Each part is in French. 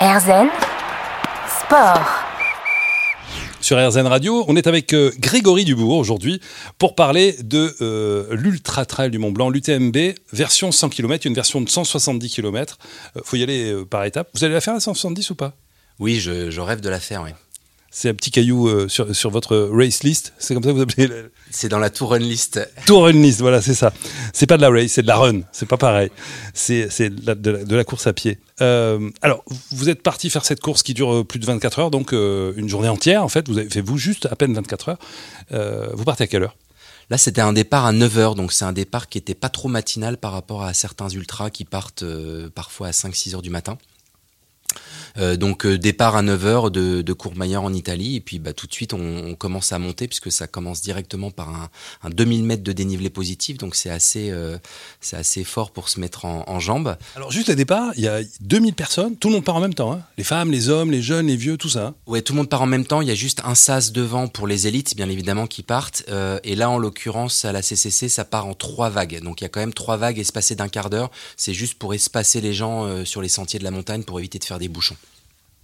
Erzen Sport. Sur RZN Radio, on est avec euh, Grégory Dubourg aujourd'hui pour parler de euh, l'Ultra Trail du Mont Blanc, l'UTMB, version 100 km, une version de 170 km. Il faut y aller euh, par étapes. Vous allez la faire à 170 ou pas? Oui, je, je rêve de la faire, oui. C'est un petit caillou euh, sur, sur votre race list, c'est comme ça que vous appelez le- C'est dans la Tour Run List. Tour Run List, voilà, c'est ça. C'est pas de la race, c'est de la run, c'est pas pareil. C'est c'est de, la- de la- course à pied. Euh, alors, vous êtes parti faire cette course qui dure euh, plus de 24 heures, donc euh, une journée entière en fait. Vous avez fait vous juste à peine 24 heures. Vous partez à quelle heure? Là, c'était un départ à 9h, donc c'est un départ qui était pas trop matinal par rapport à certains ultras qui partent parfois à 5-6 heures du matin. Euh, donc euh, départ à 9h de, de Courmayeur en Italie et puis bah, tout de suite on, on commence à monter puisque ça commence directement par un, un 2000 mètres de dénivelé positif donc c'est assez, euh, c'est assez fort pour se mettre en, en jambes. Alors, juste à départ, il y a 2000 personnes, tout le monde part en même temps. hein. Les femmes, les hommes, les jeunes, les vieux, tout ça. hein. Ouais, tout le monde part en même temps. Il y a juste un sas devant pour les élites, bien évidemment, qui partent. Euh, et là, en l'occurrence, à la CCC, ça part en trois vagues. Donc, il y a quand même trois vagues espacées d'un quart d'heure. C'est juste pour espacer les gens euh, sur les sentiers de la montagne pour éviter de faire des bouchons.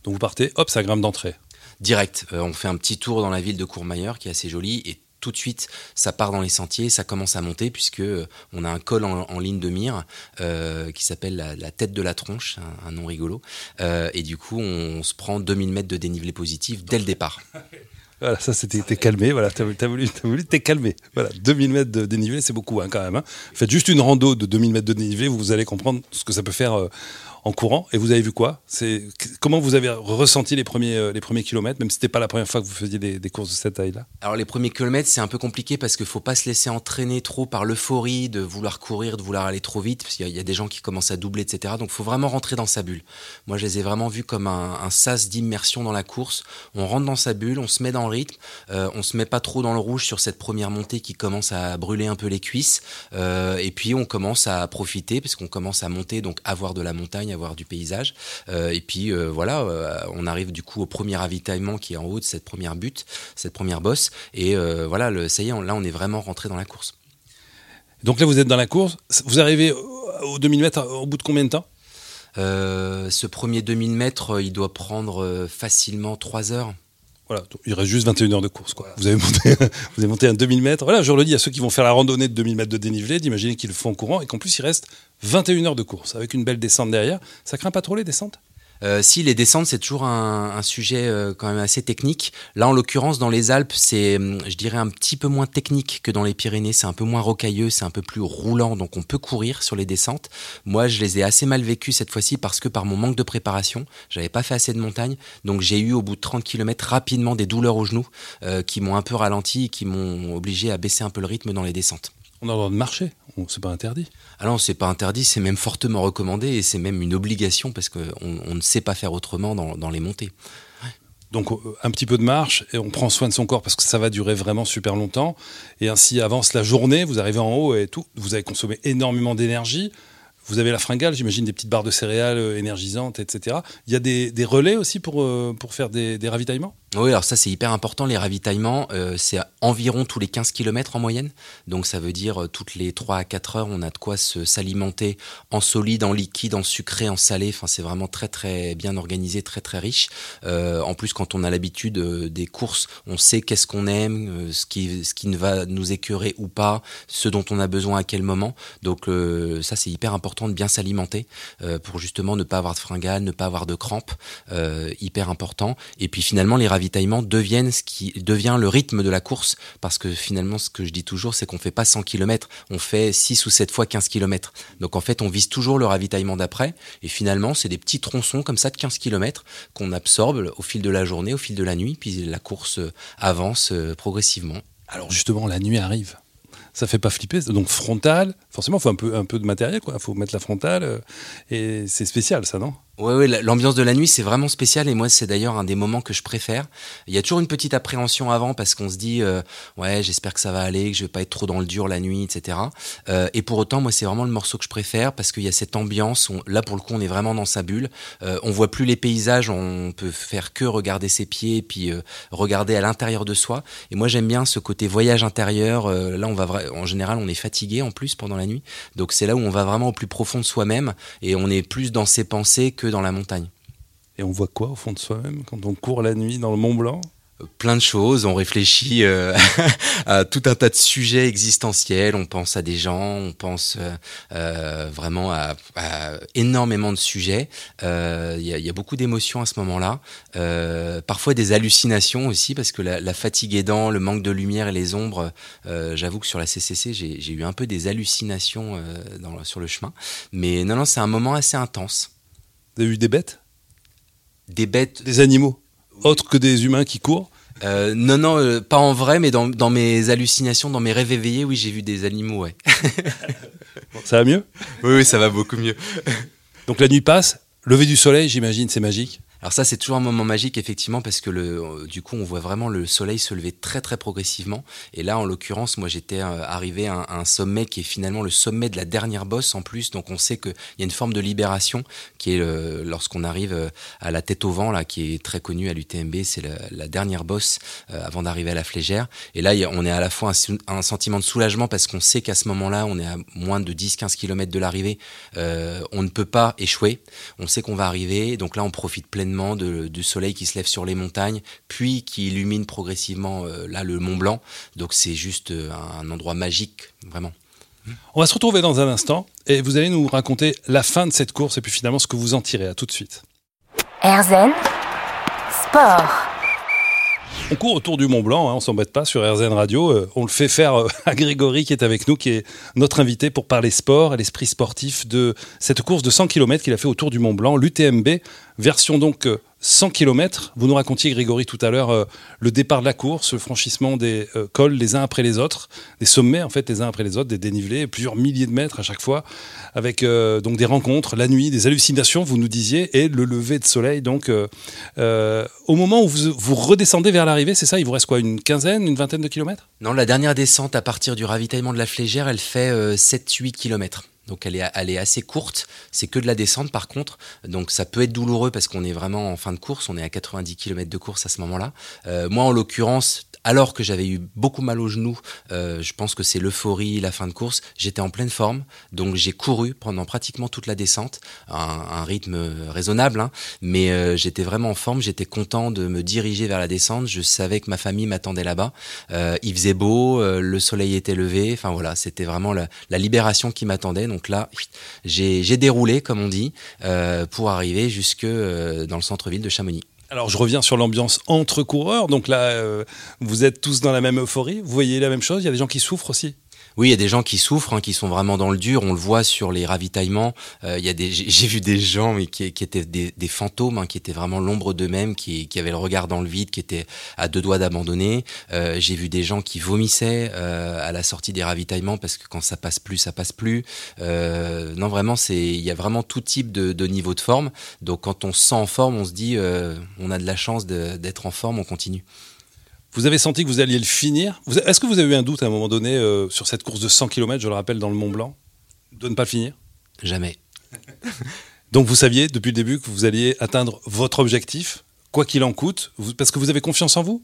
Donc, vous partez, hop, ça grimpe d'entrée. Direct, euh, on fait un petit tour dans la ville de Courmayeur, qui est assez jolie, et tout de suite, ça part dans les sentiers, ça commence à monter puisque euh, on a un col en, en ligne de mire euh, qui s'appelle la, la tête de la tronche, un, un nom rigolo. Euh, et du coup, on, se prend 2000 mètres de dénivelé positif dès le départ. Voilà, ça c'était t'es calmé, voilà, t'as voulu, t'as voulu, t'es calmé. Voilà, 2000 mètres de dénivelé, c'est beaucoup hein, quand même. hein. Faites juste une rando de 2000 mètres de dénivelé, vous allez comprendre ce que ça peut faire euh, en courant. Et vous avez vu quoi? C'est comment vous avez ressenti les premiers, euh, les premiers kilomètres, même si c'était pas la première fois que vous faisiez des, courses de cette taille-là? Alors les premiers kilomètres, c'est un peu compliqué parce qu'il faut pas se laisser entraîner trop par l'euphorie de vouloir courir, de vouloir aller trop vite, parce qu'il y, a- des gens qui commencent à doubler, etc. Donc faut vraiment rentrer dans sa bulle. Moi, je les ai vraiment vus comme un, un sas d'immersion dans la course. On rentre dans sa bulle, on se met dans rythme, euh, on se met pas trop dans le rouge sur cette première montée qui commence à brûler un peu les cuisses, euh, et puis on commence à profiter parce qu'on commence à monter, donc à voir de la montagne, à voir du paysage. Euh, et puis euh, voilà, on arrive du coup au premier ravitaillement qui est en haut de cette première butte, cette première bosse. Et voilà, le, ça y est, on- là on est vraiment rentré dans la course. Donc là, vous êtes dans la course, vous arrivez au- aux 2000 mètres au bout de combien de temps? Euh, ce premier 2000 mètres, il doit prendre facilement 3 heures. Voilà, il reste juste 21 heures de course. Vous, avez monté, vous avez monté un 2000 mètres. Voilà, je le dis à ceux qui vont faire la randonnée de 2000 mètres de dénivelé, d'imaginer qu'ils le font en courant et qu'en plus il reste 21 heures de course avec une belle descente derrière. Ça craint pas trop les descentes? Euh, si les descentes, c'est toujours un, sujet euh, quand même assez technique. Là, en l'occurrence, dans les Alpes, c'est, hum, je dirais, un petit peu moins technique que dans les Pyrénées. C'est un peu moins rocailleux, c'est un peu plus roulant, donc on peut courir sur les descentes. Moi, je les ai assez mal vécues cette fois-ci parce que par mon manque de préparation, j'avais pas fait assez de montagne, donc j'ai eu au bout de 30 km rapidement des douleurs aux genoux euh, qui m'ont un peu ralenti, qui m'ont obligé à baisser un peu le rythme dans les descentes. On a le droit de marcher, On- c'est pas interdit. Ah non, c'est pas interdit, c'est même fortement recommandé et c'est même une obligation parce qu'on on ne sait pas faire autrement dans, dans les montées. Donc euh, un petit peu de marche et on prend soin de son corps parce que ça va durer vraiment super longtemps. Et ainsi avance la journée, vous arrivez en haut et tout, vous avez consommé énormément d'énergie. Vous avez la fringale, j'imagine des petites barres de céréales euh, énergisantes, etc. Il y a des, des relais aussi pour, euh, pour faire des, des ravitaillements? Oui, alors ça c'est hyper important, les ravitaillements, euh, c'est environ tous les 15 km en moyenne. Donc ça veut dire euh, toutes les 3 à 4 heures, on a de quoi s'alimenter en solide, en liquide, en sucré, en salé. Enfin, c'est vraiment très très bien organisé, très très riche. Euh, en plus, quand on a l'habitude euh, des courses, on sait qu'est-ce qu'on aime, euh, ce, qui, ce qui ne va nous écœurer ou pas, ce dont on a besoin à quel moment. Donc ça c'est hyper important de bien s'alimenter pour justement ne pas avoir de fringales, ne pas avoir de crampes. Hyper important. Et puis finalement, les deviennent ce qui devient le rythme de la course parce que finalement, ce que je dis toujours, c'est qu'on fait pas 100 km, on fait 6 ou 7 fois 15 km. Donc en fait, on vise toujours le ravitaillement d'après. Et finalement, c'est des petits tronçons comme ça de 15 km qu'on absorbe au fil de la journée, au fil de la nuit, puis la course euh, avance euh, progressivement. Alors justement, la nuit arrive. Ça fait pas flipper. Donc frontale, forcément, il faut un peu, un peu de matériel, quoi. Faut mettre la frontale. euh, et c'est spécial, ça, non? Ouais, ouais, la- l'ambiance de la nuit, c'est vraiment spécial et moi, c'est d'ailleurs un des moments que je préfère. Il y a toujours une petite appréhension avant parce qu'on se dit, euh, ouais, j'espère que ça va aller, que je vais pas être trop dans le dur la nuit, etc. Euh, et pour autant, moi, c'est vraiment le morceau que je préfère parce qu'il y a cette ambiance. là, pour le coup, on est vraiment dans sa bulle. Euh, on voit plus les paysages, on peut faire que regarder ses pieds et puis euh, regarder à l'intérieur de soi. Et moi, j'aime bien ce côté voyage intérieur. Là, on va en général, on est fatigué en plus pendant la nuit, donc c'est là où on va vraiment au plus profond de soi-même et on est plus dans ses pensées que dans la montagne. Et on voit quoi au fond de soi-même quand on court la nuit dans le Mont Blanc? Plein de choses. On réfléchit euh, à tout un tas de sujets existentiels. On pense à des gens, on pense euh, euh, vraiment à, énormément de sujets. Il y, a beaucoup d'émotions à ce moment-là. parfois des hallucinations aussi, parce que la, fatigue aidant, le manque de lumière et les ombres, j'avoue que sur la CCC, j'ai eu un peu des hallucinations dans, sur le chemin. Mais non, non, c'est un moment assez intense. Vous avez vu des bêtes? Des bêtes. Des animaux autres que des humains qui courent? Euh, non, non, euh, pas en vrai, mais dans, mes hallucinations, dans mes rêves éveillés, oui, j'ai vu des animaux, ouais. ça va mieux? Oui, oui, ça va beaucoup mieux. Donc la nuit passe, lever du soleil, j'imagine, c'est magique alors ça, c'est toujours un moment magique, effectivement, parce que le, euh, du coup, on voit vraiment le soleil se lever très, très progressivement. Et là, en l'occurrence, moi, j'étais euh, arrivé à un, sommet qui est finalement le sommet de la dernière bosse en plus. Donc, on sait qu'il y a une forme de libération qui est lorsqu'on arrive euh, à la tête au vent, là, qui est très connue à l'UTMB. C'est la, dernière bosse avant d'arriver à la flégère. Et là, on est à la fois un, sentiment de soulagement parce qu'on sait qu'à ce moment-là, on est à moins de 10-15 km de l'arrivée. on ne peut pas échouer. On sait qu'on va arriver. Donc là, on profite pleinement du soleil qui se lève sur les montagnes, puis qui illumine progressivement euh, là le Mont Blanc. Donc c'est juste euh, un endroit magique, vraiment. On va se retrouver dans un instant et vous allez nous raconter la fin de cette course et puis finalement ce que vous en tirez. À tout de suite. Erzen Sport. On court autour du Mont Blanc, hein, on s'embête pas sur RZN Radio. Euh, on le fait faire euh, à Grégory qui est avec nous, qui est notre invité pour parler sport et l'esprit sportif de cette course de 100 km qu'il a fait autour du Mont Blanc, l'UTMB, version donc euh, 100 km. Vous nous racontiez, Grégory, tout à l'heure, euh, le départ de la course, le franchissement des euh, cols les uns après les autres, des sommets en fait les uns après les autres, des dénivelés, plusieurs milliers de mètres à chaque fois, avec euh, donc des rencontres, la nuit, des hallucinations, vous nous disiez, et le lever de soleil. Donc, au moment où vous, vous redescendez vers l'arrivée, c'est ça Il vous reste quoi Une quinzaine, une vingtaine de kilomètres? Non, la dernière descente à partir du ravitaillement de la Flégère, elle fait 7-8 kilomètres. Donc elle est, assez courte, c'est que de la descente par contre, donc ça peut être douloureux parce qu'on est vraiment en fin de course, on est à 90 km de course à ce moment-là. Euh, moi en l'occurrence, alors que j'avais eu beaucoup mal aux genoux, euh, je pense que c'est l'euphorie, la fin de course, j'étais en pleine forme, donc j'ai couru pendant pratiquement toute la descente, un, rythme raisonnable, hein, mais euh, j'étais vraiment en forme, j'étais content de me diriger vers la descente, je savais que ma famille m'attendait là-bas, il faisait beau, le soleil était levé, enfin voilà, c'était vraiment la, la, libération qui m'attendait, là, j'ai déroulé, comme on dit, pour arriver jusque dans le centre-ville de Chamonix. Alors je reviens sur l'ambiance entre coureurs. Donc là, euh, vous êtes tous dans la même euphorie. Vous voyez la même chose. Il y a des gens qui souffrent aussi. Oui, il y a des gens qui souffrent, hein, qui sont vraiment dans le dur. On le voit sur les ravitaillements. Euh, il y a des, j'ai vu des gens mais qui, étaient des, fantômes, hein, qui étaient vraiment l'ombre d'eux-mêmes, qui, qui avaient le regard dans le vide, qui étaient à deux doigts d'abandonner. Euh, j'ai vu des gens qui vomissaient euh, à la sortie des ravitaillements parce que quand ça passe plus, ça passe plus. non, vraiment, c'est, il y a vraiment tout type de, de niveau de forme. Donc, quand on se sent en forme, on se dit, on a de la chance d'être en forme, on continue. Vous avez senti que vous alliez le finir. Est-ce que vous avez eu un doute à un moment donné euh, sur cette course de 100 km, je le rappelle, dans le Mont Blanc, de ne pas le finir? Jamais. Donc vous saviez depuis le début que vous alliez atteindre votre objectif, quoi qu'il en coûte, parce que vous avez confiance en vous?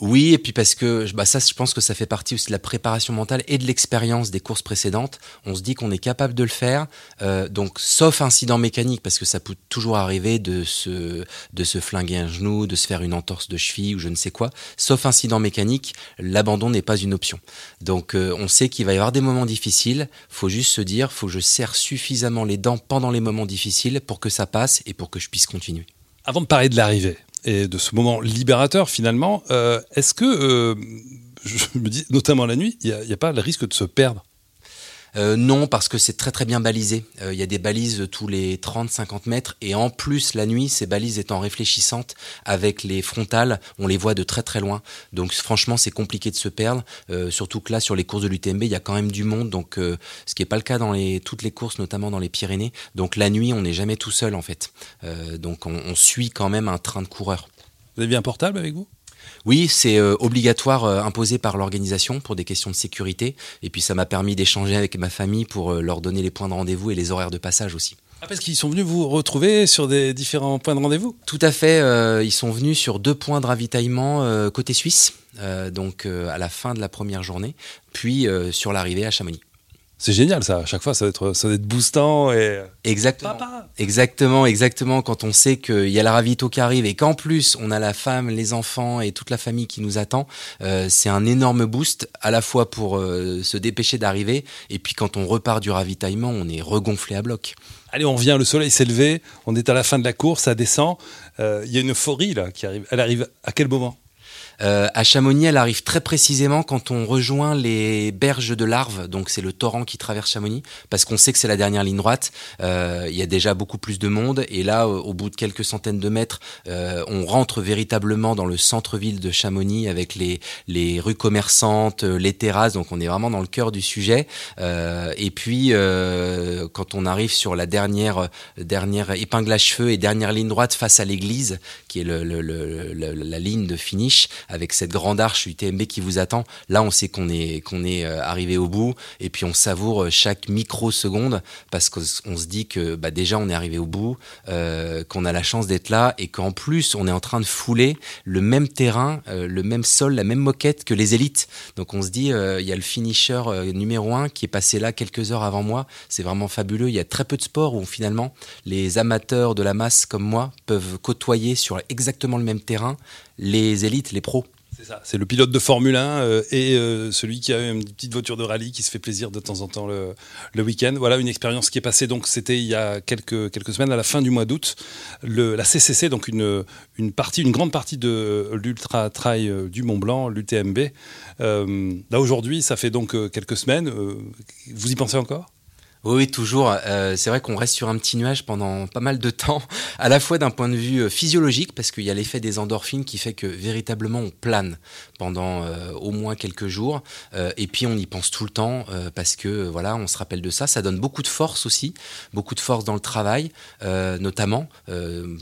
Oui, et puis parce que bah ça, je pense que ça fait partie aussi de la préparation mentale et de l'expérience des courses précédentes. On se dit qu'on est capable de le faire, euh, donc sauf incident mécanique, parce que ça peut toujours arriver de se, de se flinguer un genou, de se faire une entorse de cheville ou je ne sais quoi. Sauf incident mécanique, l'abandon n'est pas une option. Donc euh, on sait qu'il va y avoir des moments difficiles. Faut juste se dire, faut que je serre suffisamment les dents pendant les moments difficiles pour que ça passe et pour que je puisse continuer. Avant de parler de l'arrivée, et de ce moment libérateur finalement, euh, est-ce que, euh, je me dis, notamment la nuit, il n'y a, pas le risque de se perdre? Euh, non, parce que c'est très très bien balisé. Euh, il y a des balises tous les 30-50 mètres et en plus la nuit, ces balises étant réfléchissantes avec les frontales, on les voit de très très loin. Donc franchement, c'est compliqué de se perdre. Euh, surtout que là, sur les courses de l'UTMB, il y a quand même du monde, donc ce qui n'est pas le cas dans toutes les courses, notamment dans les Pyrénées. Donc la nuit, on n'est jamais tout seul en fait. donc on, on suit quand même un train de coureurs. Vous avez un portable avec vous? Oui, c'est euh, obligatoire, euh, imposé par l'organisation pour des questions de sécurité. Et puis ça m'a permis d'échanger avec ma famille pour euh, leur donner les points de rendez-vous et les horaires de passage aussi. Ah, parce qu'ils sont venus vous retrouver sur des différents points de rendez-vous? Tout à fait. ils sont venus sur deux points de ravitaillement côté suisse, donc à la fin de la première journée, puis sur l'arrivée à Chamonix. C'est génial ça, à chaque fois ça doit être, ça doit être boostant et... Exactement. Papa Exactement, exactement. Quand on sait qu'il y a la ravito qui arrive et qu'en plus on a la femme, les enfants et toute la famille qui nous attend, euh, c'est un énorme boost à la fois pour euh, se dépêcher d'arriver et puis quand on repart du ravitaillement, on est regonflé à bloc. Allez, on revient, le soleil s'est levé, on est à la fin de la course, ça descend. Euh, Il y a une euphorie là qui arrive. Elle arrive à quel moment? Euh, à Chamonix, elle arrive très précisément quand on rejoint les berges de l'Arve, donc c'est le torrent qui traverse Chamonix, parce qu'on sait que c'est la dernière ligne droite. Euh, Il y a déjà beaucoup plus de monde, et là, au, bout de quelques centaines de mètres, euh, on rentre véritablement dans le centre-ville de Chamonix avec les, les rues commerçantes, euh, les terrasses, donc on est vraiment dans le cœur du sujet. Et puis, quand on arrive sur la dernière, dernière épingle à cheveux et dernière ligne droite face à l'église, qui est la ligne de finish, avec cette grande arche UTMB qui vous attend. Là, on sait qu'on est, qu'on est euh, arrivé au bout et puis on savoure euh, chaque microseconde parce qu'on se dit que bah, déjà on est arrivé au bout, euh, qu'on a la chance d'être là et qu'en plus on est en train de fouler le même terrain, le même sol, la même moquette que les élites. Donc on se dit, il y a le finisher numéro un qui est passé là quelques heures avant moi. C'est vraiment fabuleux. Il y a très peu de sports où finalement les amateurs de la masse comme moi peuvent côtoyer sur exactement le même terrain les élites, les pros. C'est ça, c'est le pilote de Formule 1 euh, et euh, celui qui a une petite voiture de rallye qui se fait plaisir de temps en temps le, week-end. Voilà une expérience qui est passée, donc c'était il y a quelques, quelques semaines, à la fin du mois d'août. La CCC, donc une, une partie, une grande partie de l'Ultra Trail euh, du Mont Blanc, l'UTMB. Là aujourd'hui, ça fait donc quelques semaines. Vous y pensez encore? Oui, toujours. Euh, c'est vrai qu'on reste sur un petit nuage pendant pas mal de temps, à la fois d'un point de vue euh, physiologique, parce qu'il y a l'effet des endorphines qui fait que véritablement on plane pendant euh, au moins quelques jours, et puis on y pense tout le temps parce que voilà, on se rappelle de ça. Ça donne beaucoup de force aussi, beaucoup de force dans le travail, notamment.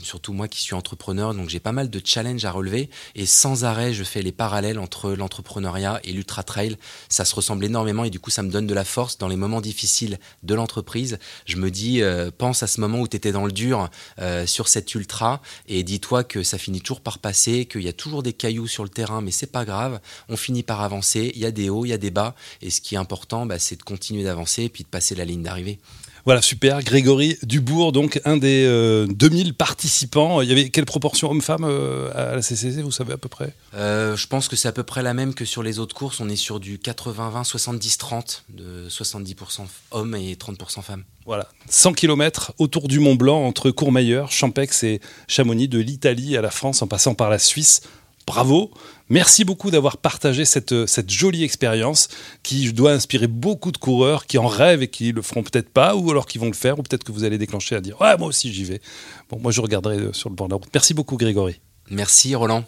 surtout moi qui suis entrepreneur, donc j'ai pas mal de challenges à relever, et sans arrêt, je fais les parallèles entre l'entrepreneuriat et l'ultra trail. Ça se ressemble énormément, et du coup, ça me donne de la force dans les moments difficiles de l'entreprise. Je me dis, euh, pense à ce moment où tu étais dans le dur euh, sur cet ultra et dis-toi que ça finit toujours par passer, qu'il y a toujours des cailloux sur le terrain, mais c'est pas grave. On finit par avancer. Il y a des hauts, il y a des bas. Et ce qui est important, bah, c'est de continuer d'avancer et puis de passer la ligne d'arrivée. Voilà, super. Grégory Dubourg, donc un des euh, 2000 participants. Il y avait quelle proportion homme-femme euh, à la CCC, vous savez à peu près? Euh, je pense que c'est à peu près la même que sur les autres courses. On est sur du 80-20, 70-30, de 70% hommes et 30% femmes. Voilà, 100 km autour du Mont Blanc, entre Courmayeur, Champex et Chamonix, de l'Italie à la France, en passant par la Suisse. Bravo Merci beaucoup d'avoir partagé cette, cette jolie expérience qui doit inspirer beaucoup de coureurs qui en rêvent et qui le feront peut-être pas, ou alors qui vont le faire, ou peut-être que vous allez déclencher à dire Ouais, moi aussi j'y vais. Bon, moi je regarderai euh, sur le bord de la route. Merci beaucoup, Grégory. Merci Roland.